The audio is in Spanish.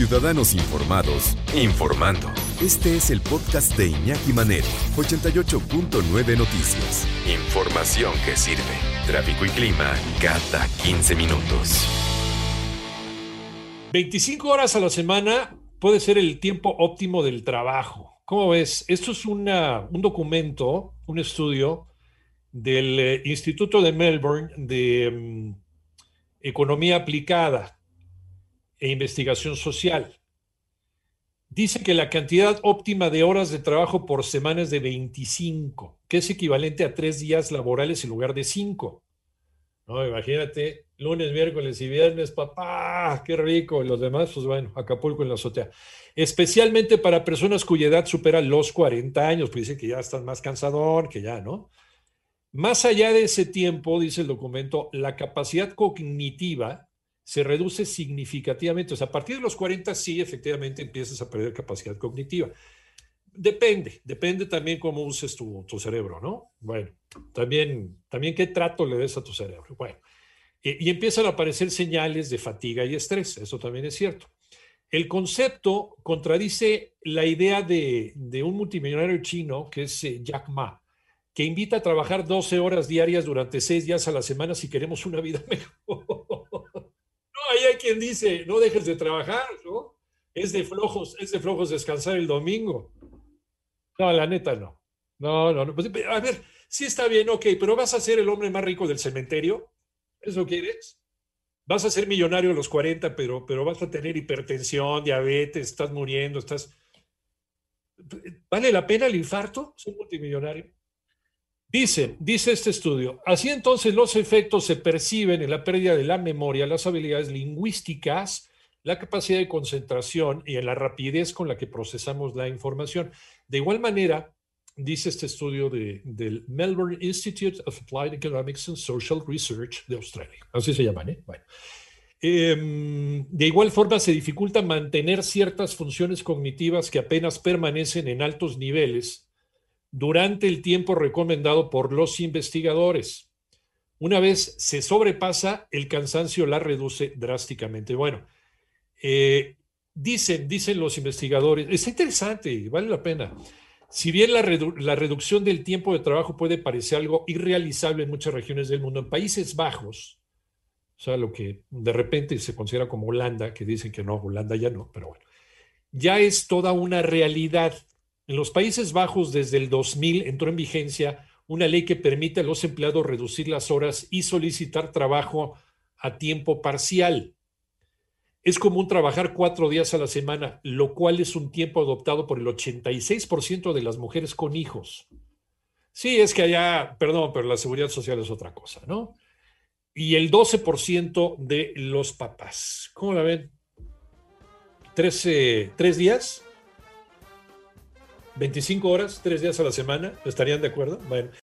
Ciudadanos Informados, informando. Este es el podcast de Iñaki Manero, 88.9 Noticias. Información que sirve. Tráfico y clima cada 15 minutos. 25 horas a la semana puede ser el tiempo óptimo del trabajo. ¿Cómo ves? Esto es una, un documento, un estudio del eh, Instituto de Melbourne de mm, Economía Aplicada e Investigación Social. Dice que la cantidad óptima de horas de trabajo por semana es de 25, que es equivalente a tres días laborales en lugar de cinco. No, imagínate, lunes, miércoles y viernes, papá, qué rico. Y los demás, pues bueno, Acapulco en la azotea. Especialmente para personas cuya edad supera los 40 años, pues dice que ya están más cansador, que ya, ¿no? Más allá de ese tiempo, dice el documento, la capacidad cognitiva se reduce significativamente. O sea, a partir de los 40 sí, efectivamente empiezas a perder capacidad cognitiva. Depende, depende también cómo uses tu, cerebro, ¿no? Bueno, también, también qué trato le des a tu cerebro. Bueno, y, empiezan a aparecer señales de fatiga y estrés, eso también es cierto. El concepto contradice la idea de, un multimillonario chino que es eh, Jack Ma, que invita a trabajar 12 horas diarias durante 6 días a la semana si queremos una vida mejor quien dice, no dejes de trabajar, ¿no? Es de flojos, es de flojos descansar el domingo. No, la neta no. No, no, no. Pues, a ver, sí está bien, ok, pero vas a ser el hombre más rico del cementerio. ¿Eso quieres? Vas a ser millonario a los 40, pero, pero vas a tener hipertensión, diabetes, estás muriendo, estás... ¿Vale la pena el infarto? Ser multimillonario. Dice, dice este estudio, así entonces los efectos se perciben en la pérdida de la memoria, las habilidades lingüísticas, la capacidad de concentración y en la rapidez con la que procesamos la información. De igual manera, dice este estudio del Melbourne Institute of Applied Economics and Social Research de Australia. Así se llaman, ¿eh? Bueno. Em, de igual forma, se dificulta mantener ciertas funciones cognitivas que apenas permanecen en altos niveles durante el tiempo recomendado por los investigadores. Una vez se sobrepasa, el cansancio la reduce drásticamente. Bueno, eh, dicen, dicen los investigadores, está interesante, vale la pena. Si bien la, la, reducción del tiempo de trabajo puede parecer algo irrealizable en muchas regiones del mundo, en Países Bajos, o sea, lo que de repente se considera como Holanda, que dicen que no, Holanda ya no, pero bueno, ya es toda una realidad. En los Países Bajos, desde el 2000, entró en vigencia una ley que permite a los empleados reducir las horas y solicitar trabajo a tiempo parcial. Es común trabajar cuatro días a la semana, lo cual es un tiempo adoptado por el 86% de las mujeres con hijos. Sí, es que allá, perdón, pero la seguridad social es otra cosa, ¿no? Y el 12% de los papás. ¿Cómo la ven? ¿Tres, ¿Tres días? 25 horas, tres días a la semana, ¿estarían de acuerdo? Bueno,